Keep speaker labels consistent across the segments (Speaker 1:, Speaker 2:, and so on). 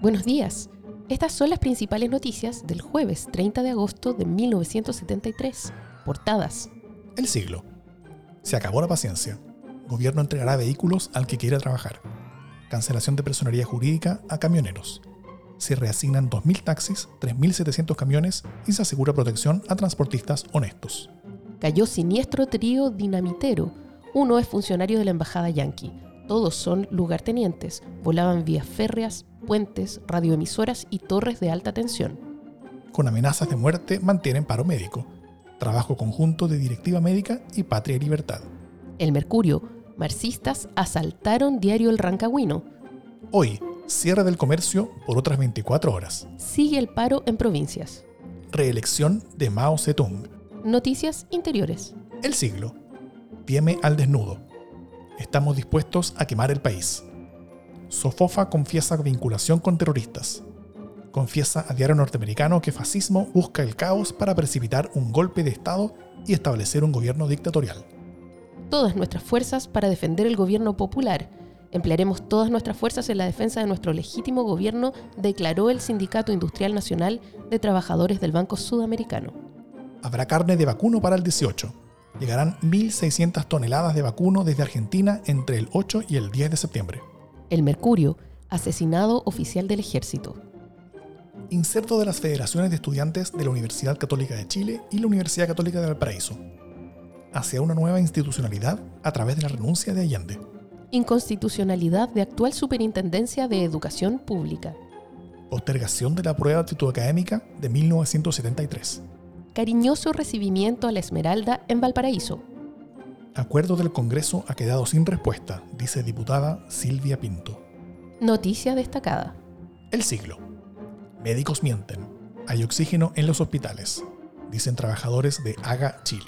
Speaker 1: Buenos días. Estas son las principales noticias del jueves 30 de agosto de 1973. Portadas.
Speaker 2: El siglo. Se acabó la paciencia. Gobierno entregará vehículos al que quiera trabajar. Cancelación de personería jurídica a camioneros. Se reasignan 2.000 taxis, 3.700 camiones y se asegura protección a transportistas honestos.
Speaker 1: Cayó siniestro trío dinamitero. Uno es funcionario de la embajada yanqui. Todos son lugartenientes. Volaban vías férreas, puentes, radioemisoras y torres de alta tensión.
Speaker 2: Con amenazas de muerte mantienen paro médico. Trabajo conjunto de Directiva Médica y Patria y Libertad.
Speaker 1: El Mercurio. Marxistas asaltaron diario El Rancagüino.
Speaker 2: Hoy, cierre del comercio por otras 24 horas.
Speaker 1: Sigue el paro en provincias.
Speaker 2: Reelección de Mao Zedong.
Speaker 1: Noticias interiores.
Speaker 2: El siglo. Pieme al desnudo. Estamos dispuestos a quemar el país. Sofofa confiesa vinculación con terroristas. Confiesa a diario norteamericano que fascismo busca el caos para precipitar un golpe de Estado y establecer un gobierno dictatorial.
Speaker 1: Todas nuestras fuerzas para defender el gobierno popular. Emplearemos todas nuestras fuerzas en la defensa de nuestro legítimo gobierno, declaró el Sindicato Industrial Nacional de Trabajadores del Banco Sudamericano.
Speaker 2: Habrá carne de vacuno para el 18. Llegarán 1.600 toneladas de vacuno desde Argentina entre el 8 y el 10 de septiembre.
Speaker 1: El Mercurio, asesinado oficial del ejército.
Speaker 2: Inserto de las federaciones de estudiantes de la Universidad Católica de Chile y la Universidad Católica de Valparaíso. Hacia una nueva institucionalidad a través de la renuncia de Allende.
Speaker 1: Inconstitucionalidad de actual Superintendencia de Educación Pública.
Speaker 2: Postergación de la prueba de actitud académica de 1973.
Speaker 1: Cariñoso recibimiento a la Esmeralda en Valparaíso.
Speaker 2: Acuerdo del Congreso ha quedado sin respuesta, dice diputada Silvia Pinto.
Speaker 1: Noticia destacada.
Speaker 2: El siglo. Médicos mienten. Hay oxígeno en los hospitales, dicen trabajadores de AGA Chile.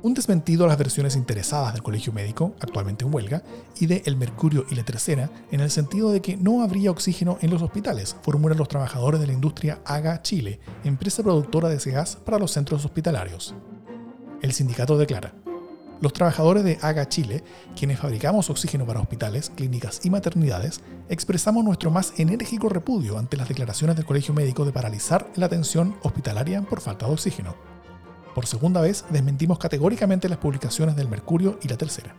Speaker 2: Un desmentido a las versiones interesadas del Colegio Médico, actualmente en huelga, y de El Mercurio y la Tercera, en el sentido de que no habría oxígeno en los hospitales, formulan los trabajadores de la industria AGA Chile, empresa productora de ese gas para los centros hospitalarios. El sindicato declara, los trabajadores de AGA Chile, quienes fabricamos oxígeno para hospitales, clínicas y maternidades, expresamos nuestro más enérgico repudio ante las declaraciones del Colegio Médico de paralizar la atención hospitalaria por falta de oxígeno. Por segunda vez, desmentimos categóricamente las publicaciones del Mercurio y la Tercera.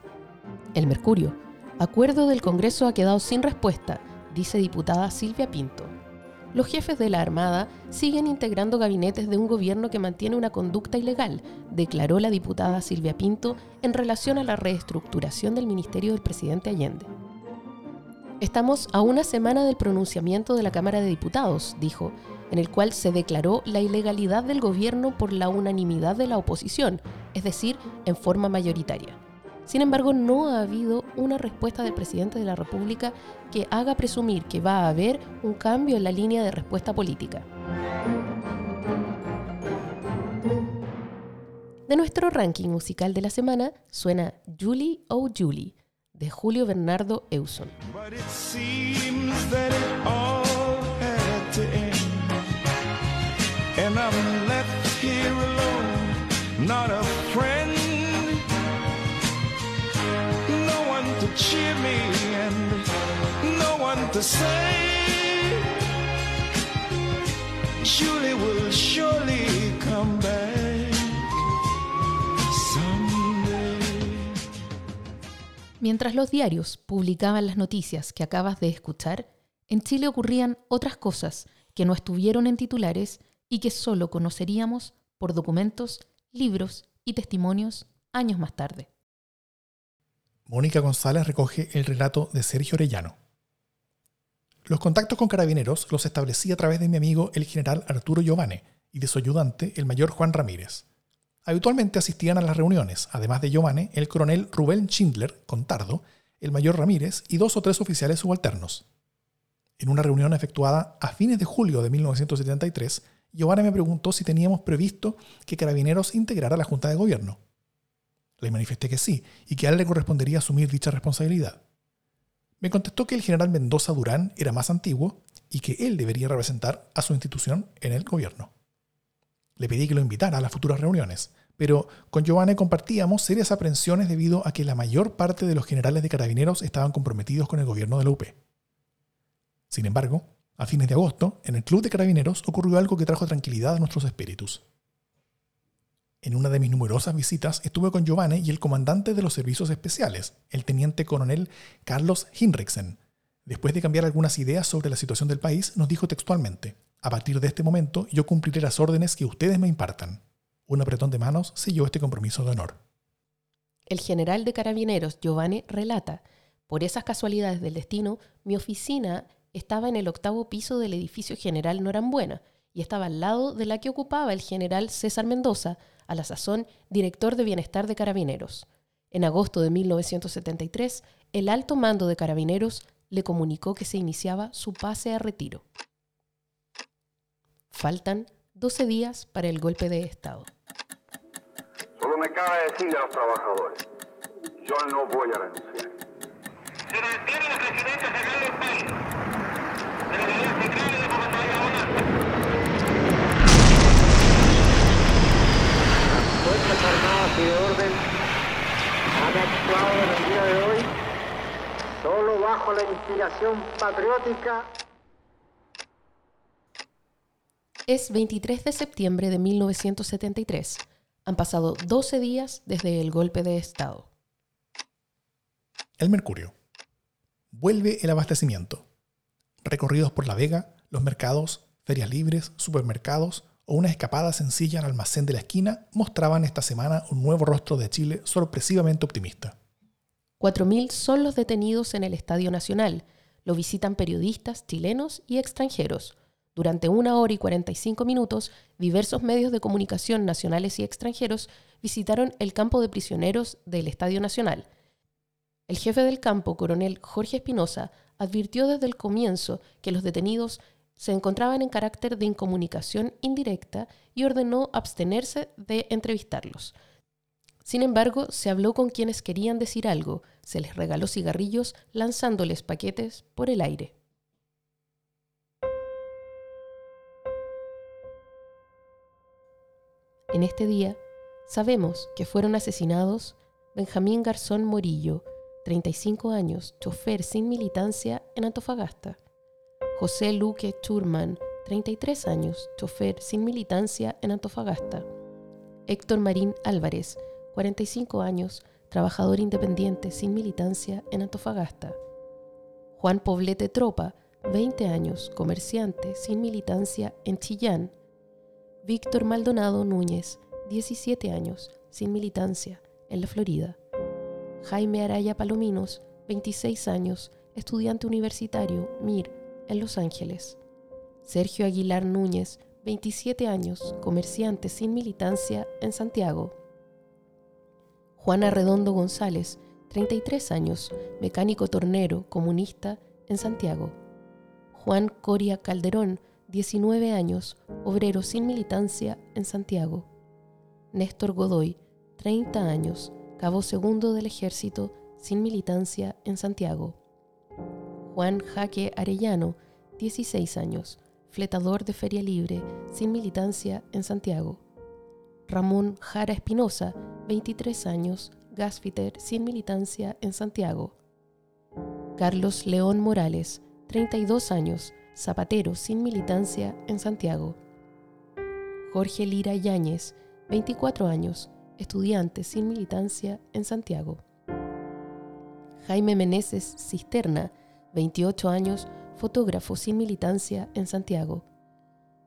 Speaker 1: El Mercurio. Acuerdo del Congreso ha quedado sin respuesta, dice diputada Silvia Pinto los jefes de la Armada siguen integrando gabinetes de un gobierno que mantiene una conducta ilegal, declaró la diputada Silvia Pinto en relación a la reestructuración del ministerio del presidente Allende. Estamos a una semana del pronunciamiento de la Cámara de Diputados, dijo, en el cual se declaró la ilegalidad del gobierno por la unanimidad de la oposición, es decir, en forma mayoritaria. Sin embargo, no ha habido una respuesta del presidente de la República que haga presumir que va a haber un cambio en la línea de respuesta política. De nuestro ranking musical de la semana suena Julie Oh Julie de Julio Bernardo Euson. Will surely come back Mientras los diarios publicaban las noticias que acabas de escuchar, en Chile ocurrían otras cosas que no estuvieron en titulares y que solo conoceríamos por documentos, libros y testimonios años más tarde.
Speaker 2: Mónica González recoge el relato de Sergio Orellano. Los contactos con carabineros los establecí a través de mi amigo el general Arturo Giovane y de su ayudante el mayor Juan Ramírez. Habitualmente asistían a las reuniones, además de Giovane, el coronel Rubén Schindler, Contardo, el mayor Ramírez y dos o tres oficiales subalternos. En una reunión efectuada a fines de julio de 1973, Giovanna me preguntó si teníamos previsto que Carabineros integrara la Junta de Gobierno. Le manifesté que sí, y que a él le correspondería asumir dicha responsabilidad. Me contestó que el general Mendoza Durán era más antiguo y que él debería representar a su institución en el gobierno. Le pedí que lo invitara a las futuras reuniones, pero con Giovanni compartíamos serias aprensiones debido a que la mayor parte de los generales de carabineros estaban comprometidos con el gobierno de la UP. Sin embargo, a fines de agosto, en el Club de Carabineros ocurrió algo que trajo tranquilidad a nuestros espíritus. En una de mis numerosas visitas estuve con Giovanni y el comandante de los servicios especiales, el teniente coronel Carlos Hinrichsen. Después de cambiar algunas ideas sobre la situación del país, nos dijo textualmente, a partir de este momento yo cumpliré las órdenes que ustedes me impartan. Un apretón de manos selló este compromiso de honor.
Speaker 1: El general de carabineros Giovanni relata, por esas casualidades del destino, mi oficina estaba en el octavo piso del edificio general Norambuena y estaba al lado de la que ocupaba el general César Mendoza, a la sazón director de Bienestar de Carabineros. En agosto de 1973, el alto mando de Carabineros le comunicó que se iniciaba su pase a retiro. Faltan 12 días para el golpe de Estado.
Speaker 3: Solo me cabe decirle a los trabajadores, yo no voy a renunciar.
Speaker 4: Se mantiene la presidencia general del país, la unidad central y de comandante Bonanza.
Speaker 5: Fuerzas Armadas y de Orden han actuado en el día de hoy solo bajo la inspiración patriótica.
Speaker 1: Es 23 de septiembre de 1973. Han pasado 12 días desde el golpe de Estado.
Speaker 2: El Mercurio. Vuelve el abastecimiento. Recorridos por La Vega, los mercados, ferias libres, supermercados, o una escapada sencilla al almacén de la esquina mostraban esta semana un nuevo rostro de Chile sorpresivamente optimista.
Speaker 1: 4.000 son los detenidos en el Estadio Nacional. Lo visitan periodistas chilenos y extranjeros. Durante una hora y 45 minutos, diversos medios de comunicación nacionales y extranjeros visitaron el campo de prisioneros del Estadio Nacional. El jefe del campo, coronel Jorge Espinosa, advirtió desde el comienzo que los detenidos se encontraban en carácter de incomunicación indirecta y ordenó abstenerse de entrevistarlos. Sin embargo, se habló con quienes querían decir algo, se les regaló cigarrillos lanzándoles paquetes por el aire. En este día, sabemos que fueron asesinados Benjamín Garzón Morillo, 35 años, chofer sin militancia en Antofagasta, José Luque Churman, 33 años, chofer sin militancia en Antofagasta. Héctor Marín Álvarez, 45 años, trabajador independiente sin militancia en Antofagasta. Juan Poblete Tropa, 20 años, comerciante sin militancia en Chillán. Víctor Maldonado Núñez, 17 años, sin militancia en la Florida. Jaime Araya Palominos, 26 años, estudiante universitario, MIR, en Los Ángeles. Sergio Aguilar Núñez, 27 años, comerciante sin militancia en Santiago. Juana Redondo González, 33 años, mecánico tornero, comunista en Santiago. Juan Coria Calderón, 19 años, obrero sin militancia en Santiago. Néstor Godoy, 30 años, cabo segundo del ejército sin militancia en Santiago. Juan Jaque Arellano, 16 años, fletador de Feria Libre, sin militancia en Santiago. Ramón Jara Espinosa, 23 años, gasfiter sin militancia en Santiago. Carlos León Morales, 32 años, zapatero sin militancia en Santiago. Jorge Lira Yáñez, 24 años, estudiante sin militancia en Santiago. Jaime Meneses Cisterna, 28 años, fotógrafo sin militancia en Santiago.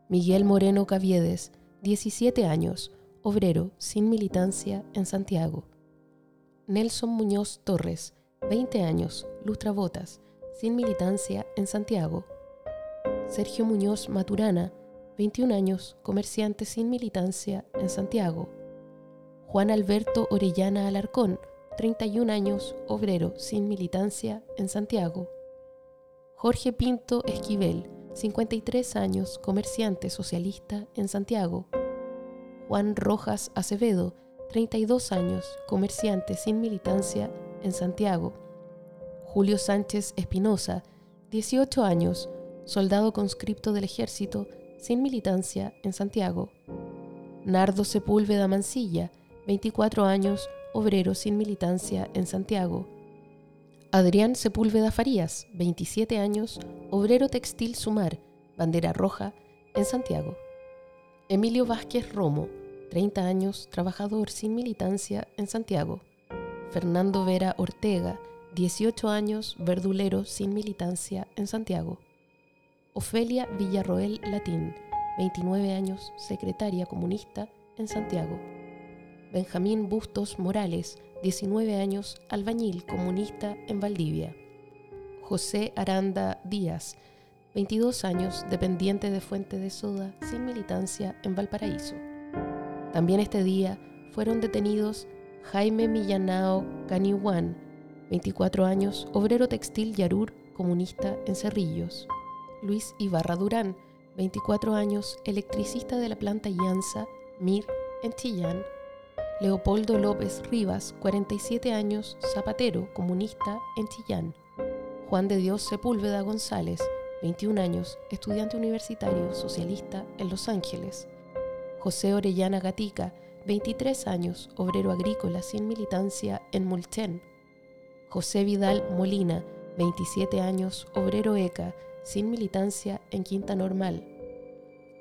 Speaker 1: Miguel Moreno Caviedes, 17 años, obrero sin militancia en Santiago. Nelson Muñoz Torres, 20 años, lustrabotas, sin militancia en Santiago. Sergio Muñoz Maturana, 21 años, comerciante sin militancia en Santiago. Juan Alberto Orellana Alarcón, 31 años, obrero sin militancia en Santiago. Jorge Pinto Esquivel, 53 años, comerciante socialista en Santiago. Juan Rojas Acevedo, 32 años, comerciante sin militancia en Santiago. Julio Sánchez Espinosa, 18 años, soldado conscripto del ejército sin militancia en Santiago. Nardo Sepúlveda Mancilla, 24 años, obrero sin militancia en Santiago. Adrián Sepúlveda Farías, 27 años, obrero textil Sumar, bandera roja, en Santiago. Emilio Vázquez Romo, 30 años, trabajador sin militancia en Santiago. Fernando Vera Ortega, 18 años, verdulero sin militancia en Santiago. Ofelia Villarroel Latín, 29 años, secretaria comunista en Santiago. Benjamín Bustos Morales, 19 años, albañil comunista en Valdivia. José Aranda Díaz, 22 años, dependiente de Fuente de Soda, sin militancia en Valparaíso. También este día fueron detenidos Jaime Millanao Caniwan, 24 años, obrero textil Yarur, comunista en Cerrillos. Luis Ibarra Durán, 24 años, electricista de la planta Llanza, MIR, en Chillán. Leopoldo López Rivas, 47 años, zapatero, comunista, en Chillán. Juan de Dios Sepúlveda González, 21 años, estudiante universitario socialista en Los Ángeles. José Orellana Gatica, 23 años, obrero agrícola sin militancia en Mulchen. José Vidal Molina, 27 años, obrero ECA, sin militancia en Quinta Normal.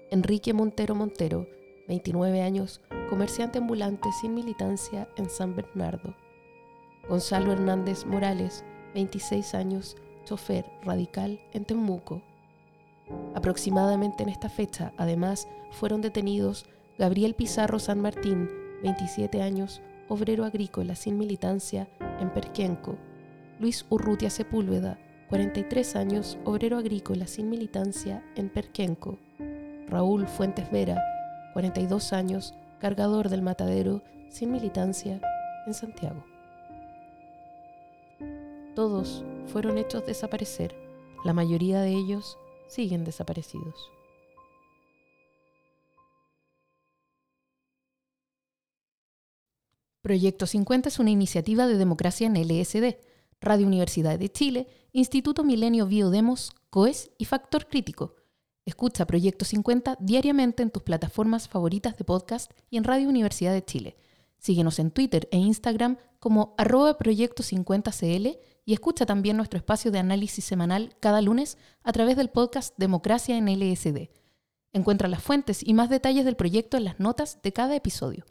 Speaker 1: Enrique Montero Montero, 29 años, comerciante ambulante sin militancia en San Bernardo. Gonzalo Hernández Morales, 26 años, chofer radical en Temuco. Aproximadamente en esta fecha, además, fueron detenidos Gabriel Pizarro San Martín, 27 años, obrero agrícola sin militancia en Perquenco. Luis Urrutia Sepúlveda, 43 años, obrero agrícola sin militancia en Perquenco. Raúl Fuentes Vera, 42 años, cargador del matadero sin militancia en Santiago. Todos fueron hechos desaparecer. La mayoría de ellos siguen desaparecidos. Proyecto 50 es una iniciativa de democracia en LSD Radio Universidad de Chile, Instituto Milenio Biodemos, COES y Factor Crítico. Escucha Proyecto 50 diariamente en tus plataformas favoritas de podcast y en Radio Universidad de Chile. Síguenos en Twitter e Instagram como arroba Proyecto 50CL y escucha también nuestro espacio de análisis semanal cada lunes a través del podcast Democracia en LSD. Encuentra las fuentes y más detalles del proyecto en las notas de cada episodio.